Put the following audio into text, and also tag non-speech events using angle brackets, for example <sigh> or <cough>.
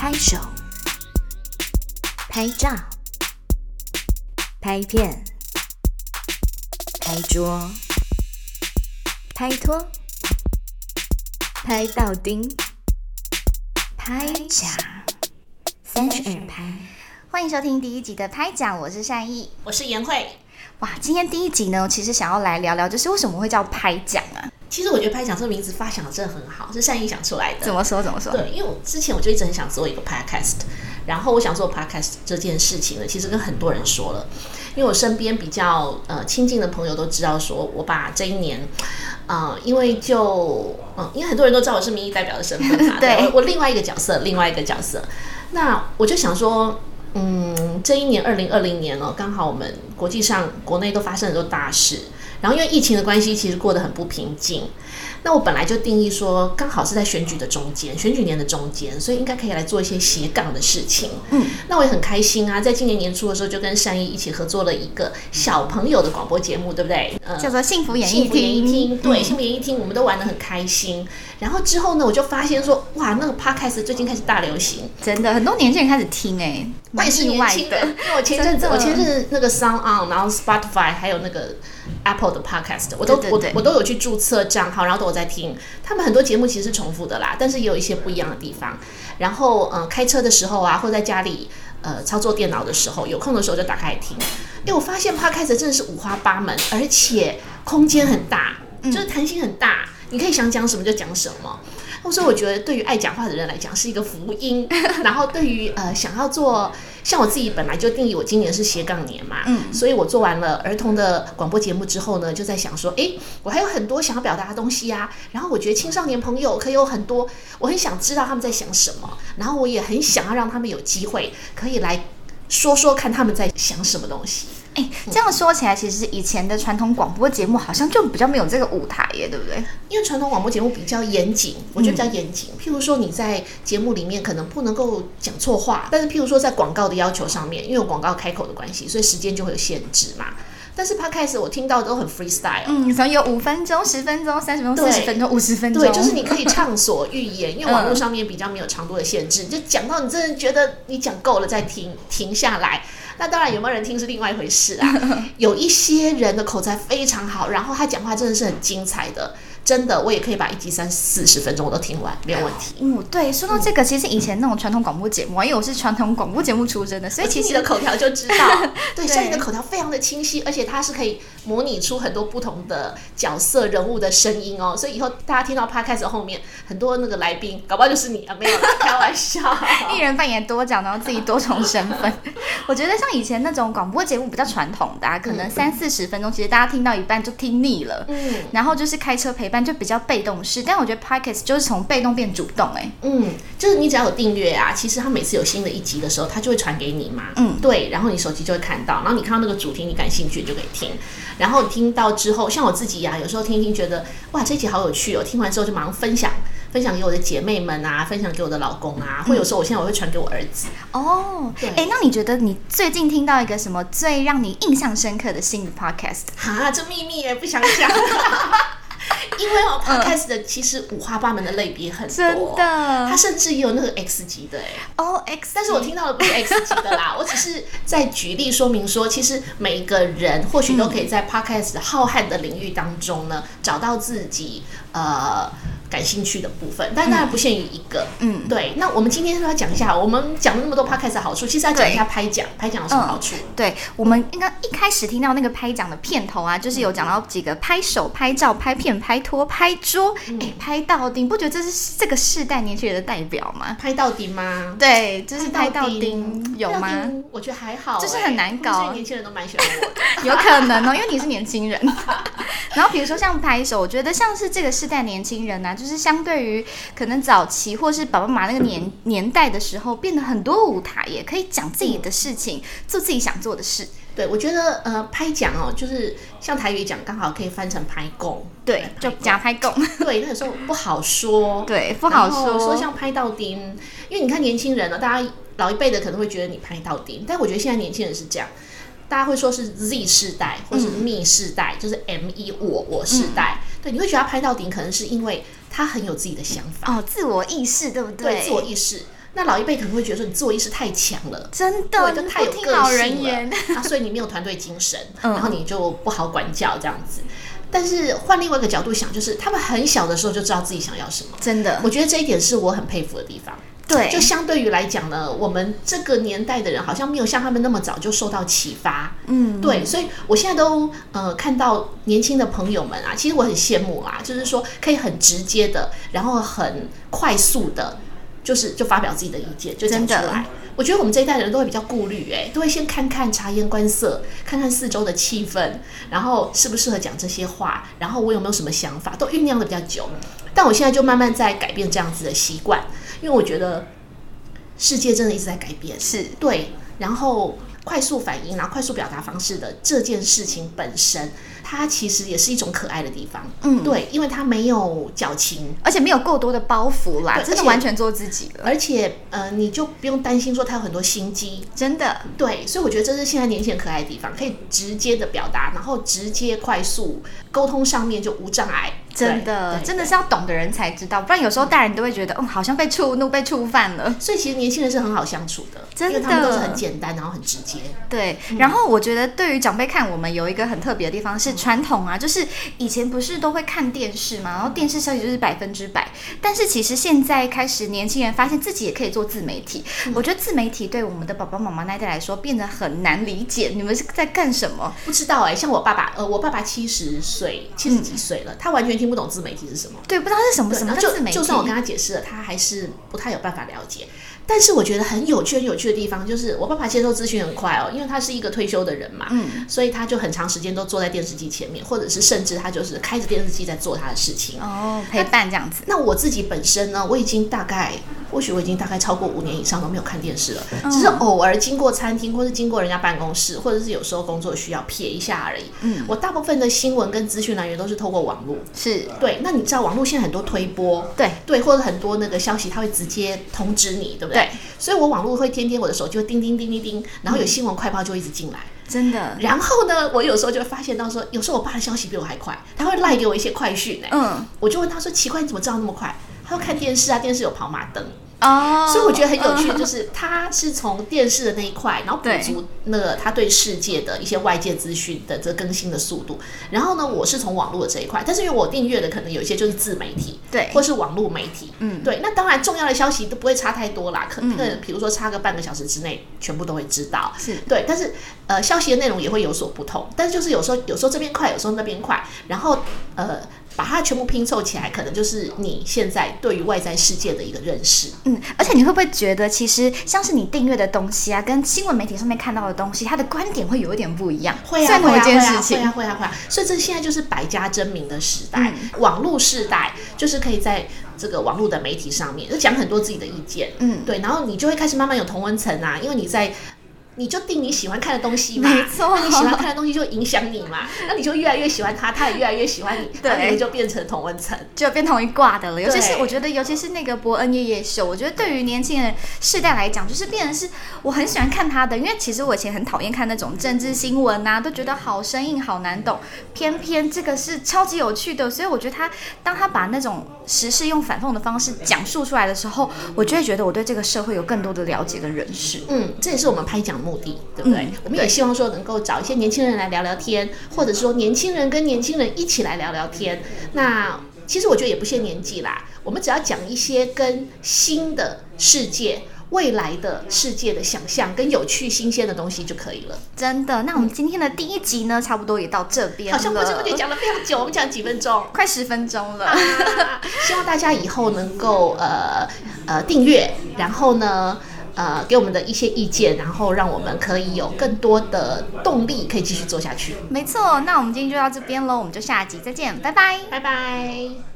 拍手、拍照、拍片、拍桌、拍拖、拍到钉、拍奖，三十二拍。欢迎收听第一集的拍奖，我是善意。我是颜慧。哇，今天第一集呢，其实想要来聊聊，就是为什么会叫拍奖啊？其实我觉得拍奖这个名字发想的真的很好，是善意想出来的。怎么说？怎么说？对，因为我之前我就一直很想做一个 podcast，然后我想做 podcast 这件事情呢，其实跟很多人说了，因为我身边比较呃亲近的朋友都知道，说我把这一年，呃，因为就嗯，因为很多人都知道我是民意代表的身份嘛，<laughs> 对我我另外一个角色，另外一个角色，那我就想说。嗯，这一年二零二零年哦，刚好我们国际上、国内都发生很多大事，然后因为疫情的关系，其实过得很不平静。那我本来就定义说，刚好是在选举的中间，选举年的中间，所以应该可以来做一些斜杠的事情。嗯，那我也很开心啊，在今年年初的时候，就跟善意一起合作了一个小朋友的广播节目，对不对？呃，叫做《幸福演艺幸福演艺厅厅，》。对，幸福演艺厅，我们都玩得很开心。然后之后呢，我就发现说，哇，那个 podcast 最近开始大流行，真的很多年轻人开始听哎、我也是。年轻人，因为我前阵子我前阵子那个 Sound On，然后 Spotify 还有那个 Apple 的 Podcast，我都我我都有去注册账号，然后都有在听。他们很多节目其实是重复的啦，但是也有一些不一样的地方。然后嗯、呃开车的时候啊，或在家里呃操作电脑的时候，有空的时候就打开听。因为，我发现 Podcast 真的是五花八门，而且空间很大，就是弹性很大，你可以想讲什么就讲什么。所以我觉得对于爱讲话的人来讲是一个福音，<laughs> 然后对于呃想要做像我自己本来就定义我今年是斜杠年嘛，嗯所以我做完了儿童的广播节目之后呢，就在想说，诶，我还有很多想要表达的东西呀、然后我觉得青少年朋友可以有很多，我很想知道他们在想什么，然后我也很想要让他们有机会可以来说说看他们在想什么东西。哎、这样说起来，其实以前的传统广播节目好像就比较没有这个舞台耶，对不对？因为传统广播节目比较严谨，我觉得比较严谨。譬如说你在节目里面可能不能够讲错话，但是譬如说在广告的要求上面，因为有广告开口的关系，所以时间就会有限制嘛。但是 podcast 我听到都很 freestyle，、嗯，可能有五分钟、十分钟、三十分钟、四十分钟、五十分钟，对，就是你可以畅所欲言，<laughs> 因为网络嗯上面比较没有长度的限制，你就讲到你真的觉得你讲够了再停停下来。那当然有没有人听是另外一回事啊。<laughs> 有一些人的口才非常好，然后他讲话真的是很精彩的，真的我也可以把一集三四十分钟我都听完，没有问题。嗯，对，说到这个，其实以前那种传统广播节目啊，因为我是传统广播节目出身的，所以其实你的口条就知道，<laughs> 对，对像你的口条非常的清晰，而且它是可以模拟出很多不同的角色人物的声音哦，所以以后大家听到 podcast 后面很多那个来宾，搞不好就是你啊，没有啦，开玩笑。<laughs> 一人扮演多角，然后自己多重身份。我觉得像以前那种广播节目比较传统的、啊，可能三四十分钟，其实大家听到一半就听腻了。嗯然后就是开车陪伴，就比较被动式。但我觉得 podcast 就是从被动变主动、哎，嗯，就是你只要有订阅啊，其实它每次有新的一集的时候，它就会传给你嘛。嗯对，然后你手机就会看到，然后你看到那个主题你感兴趣，你就可以听。然后你听到之后，像我自己呀、有时候听一听觉得哇这一集好有趣哦，听完之后就马上分享。分享给我的姐妹们啊，分享给我的老公啊，或有时候我现在我会传给我儿子。哦，对哎，那你觉得你最近听到一个什么最让你印象深刻的新的 podcast？哈，这秘密也不想讲。<laughs> 因为哦，podcast 的其实五花八门的类别很多，真的它甚至也有那个 X 级的哎。哦，X，但是我听到的不是 X 级的啦，<laughs> 我只是在举例说明说，其实每一个人或许都可以在 podcast 浩瀚的领域当中呢，找到自己呃感兴趣的部分，但当然不限于一个。嗯，对，那我们今天是不是要讲一下，我们讲了那么多 podcast 的好处，其实要讲一下拍奖，拍奖有什么好处？对，我们应该一开始听到那个拍奖的片头啊，就是有讲到几个拍手、拍照、拍片、拍拖、拍桌，哎、拍到顶，不觉得这是这个世代年轻人的代表吗？拍到底吗？对，就是拍到顶顶，有吗？我觉得还好欸，就是很难搞年轻人都蛮喜欢我的。<laughs> 有可能哦，因为你是年轻人。<laughs> 然后比如说像拍手，我觉得像是这个世代年轻人呢、就是相对于可能早期或是爸爸妈妈那个年年代的时候，变得很多舞台，也可以讲自己的事情，做自己想做的事。对，我觉得呃，拍奖哦，就是像台语讲，刚好可以翻成拍供。对，就假拍供。对，那有时候不好说。对，不好说。说像拍到丁，因为你看年轻人呢，大家老一辈的可能会觉得你拍到丁，但我觉得现在年轻人是这样，大家会说是 Z 世代或是 Me 世代，就是 M 一我我世代。对，你会觉得他拍到顶，可能是因为他很有自己的想法，哦，自我意识，对不对对自我意识。那老一辈可能会觉得说你自我意识太强了。真的，对，就太有个性人言了，<laughs> 啊，所以你没有团队精神，嗯然后你就不好管教这样子。但是换另外一个角度想，就是他们很小的时候就知道自己想要什么，真的，我觉得这一点是我很佩服的地方。对，就相对于来讲呢，我们这个年代的人好像没有像他们那么早就受到启发。嗯，对，所以我现在都呃看到年轻的朋友们啊，其实我很羡慕啦，就是说可以很直接的，然后很快速的，就是就发表自己的意见，就讲出来。我觉得我们这一代人都会比较顾虑，哎，都会先看看察言观色，看看四周的气氛，然后适不适合讲这些话，然后我有没有什么想法，都酝酿的比较久。但我现在就慢慢在改变这样子的习惯，因为我觉得世界真的一直在改变。是对，然后快速反应，然后快速表达方式的这件事情本身，它其实也是一种可爱的地方。嗯对，因为它没有矫情，而且没有过多的包袱啦，真的完全做自己了，而且呃，你就不用担心说它有很多心机。真的，对，所以我觉得这是现在年轻人可爱的地方，可以直接的表达，然后直接快速沟通上面就无障碍。真的，真的是要懂的人才知道，不然有时候大人都会觉得，嗯，好像被触怒、被触犯了。所以其实年轻人是很好相处的，真的。他们都是的很简单，然后很直接。对，嗯。然后我觉得对于长辈看我们有一个很特别的地方是传统啊，就是以前不是都会看电视嘛，然后电视消息就是百分之百，但是其实现在开始年轻人发现自己也可以做自媒体，嗯。我觉得自媒体对我们的爸爸妈妈那一代来说变得很难理解，你们是在干什么？不知道哎、像我爸爸，呃，我爸爸七十岁，七十几岁了，他完全听不懂自媒体是什么。对，不知道是什么，什么就叫自媒体，就算我跟他解释了，他还是不太有办法了解。但是我觉得很有趣、很有趣的地方，就是我爸爸接受资讯很快哦，因为他是一个退休的人嘛，嗯，所以他就很长时间都坐在电视机前面，或者是甚至他就是开着电视机在做他的事情。哦，陪伴这样子，那我自己本身呢，我已经大概，或许我已经大概超过五年以上都没有看电视了，嗯只是偶尔经过餐厅，或是经过人家办公室，或者是有时候工作需要瞥一下而已。嗯，我大部分的新闻跟资讯来源都是透过网络。是对，那你知道网络现在很多推播，对对，或者很多那个消息，它会直接通知你，对不对？对所以我网络会天天我的手机会叮叮叮叮叮，然后有新闻快报就一直进来。真的，然后呢，我有时候就会发现到说，有时候我爸的消息比我还快，他会赖给我一些快讯哎、嗯，我就问他说奇怪，你怎么知道那么快？他说看电视啊，电视有跑马灯。哦，所以我觉得很有趣，嗯 <laughs> 就是他是从电视的那一块，然后补足那个他对世界的一些外界资讯的这更新的速度。然后呢，我是从网络的这一块，但是因为我订阅的可能有一些就是自媒体，对或是网络媒体，嗯对。那当然重要的消息都不会差太多啦，可能比如说差个半个小时之内，全部都会知道。是对，但是呃，消息的内容也会有所不同，但是就是有时候有时候这边快，有时候那边快，然后呃，把它全部拼凑起来，可能就是你现在对于外在世界的一个认识。嗯，而且你会不会觉得，其实像是你订阅的东西啊，跟新闻媒体上面看到的东西，它的观点会有一点不一样？会啊，会啊，会啊，会啊，会啊，会啊。所以这现在就是百家争鸣的时代，嗯网络时代，就是可以在这个网络的媒体上面就讲很多自己的意见，嗯，对，然后你就会开始慢慢有同温层啊，因为你在。你就定你喜欢看的东西嘛，没错那你喜欢看的东西就影响你嘛，<laughs> 那你就越来越喜欢他，他也越来越喜欢你，对那你们就变成同温层。就变同一挂的了。尤其是我觉得，尤其是那个伯恩夜夜秀，我觉得对于年轻人世代来讲，就是变成是我很喜欢看他的，因为其实我以前很讨厌看那种政治新闻啊，都觉得好生硬、好难懂。偏偏这个是超级有趣的，所以我觉得他当他把那种时事用反讽的方式讲述出来的时候，我就会觉得我对这个社会有更多的了解跟认识。嗯，这也是我们拍讲的目的，对不对？嗯我们也希望说能够找一些年轻人来聊聊天，或者说年轻人跟年轻人一起来聊聊天。那其实我觉得也不限年纪啦，我们只要讲一些跟新的世界、未来的世界的想象跟有趣、新鲜的东西就可以了。真的，那我们今天的第一集呢，差不多也到这边了，好像不知不觉讲了非常久，我们讲几分钟。<laughs> 快十分钟了。啊 <laughs> 希望大家以后能够呃呃订阅，然后呢呃给我们的一些意见，然后让我们可以有更多的动力可以继续做下去。没错，那我们今天就到这边喽，我们就下集再见，拜拜。拜拜。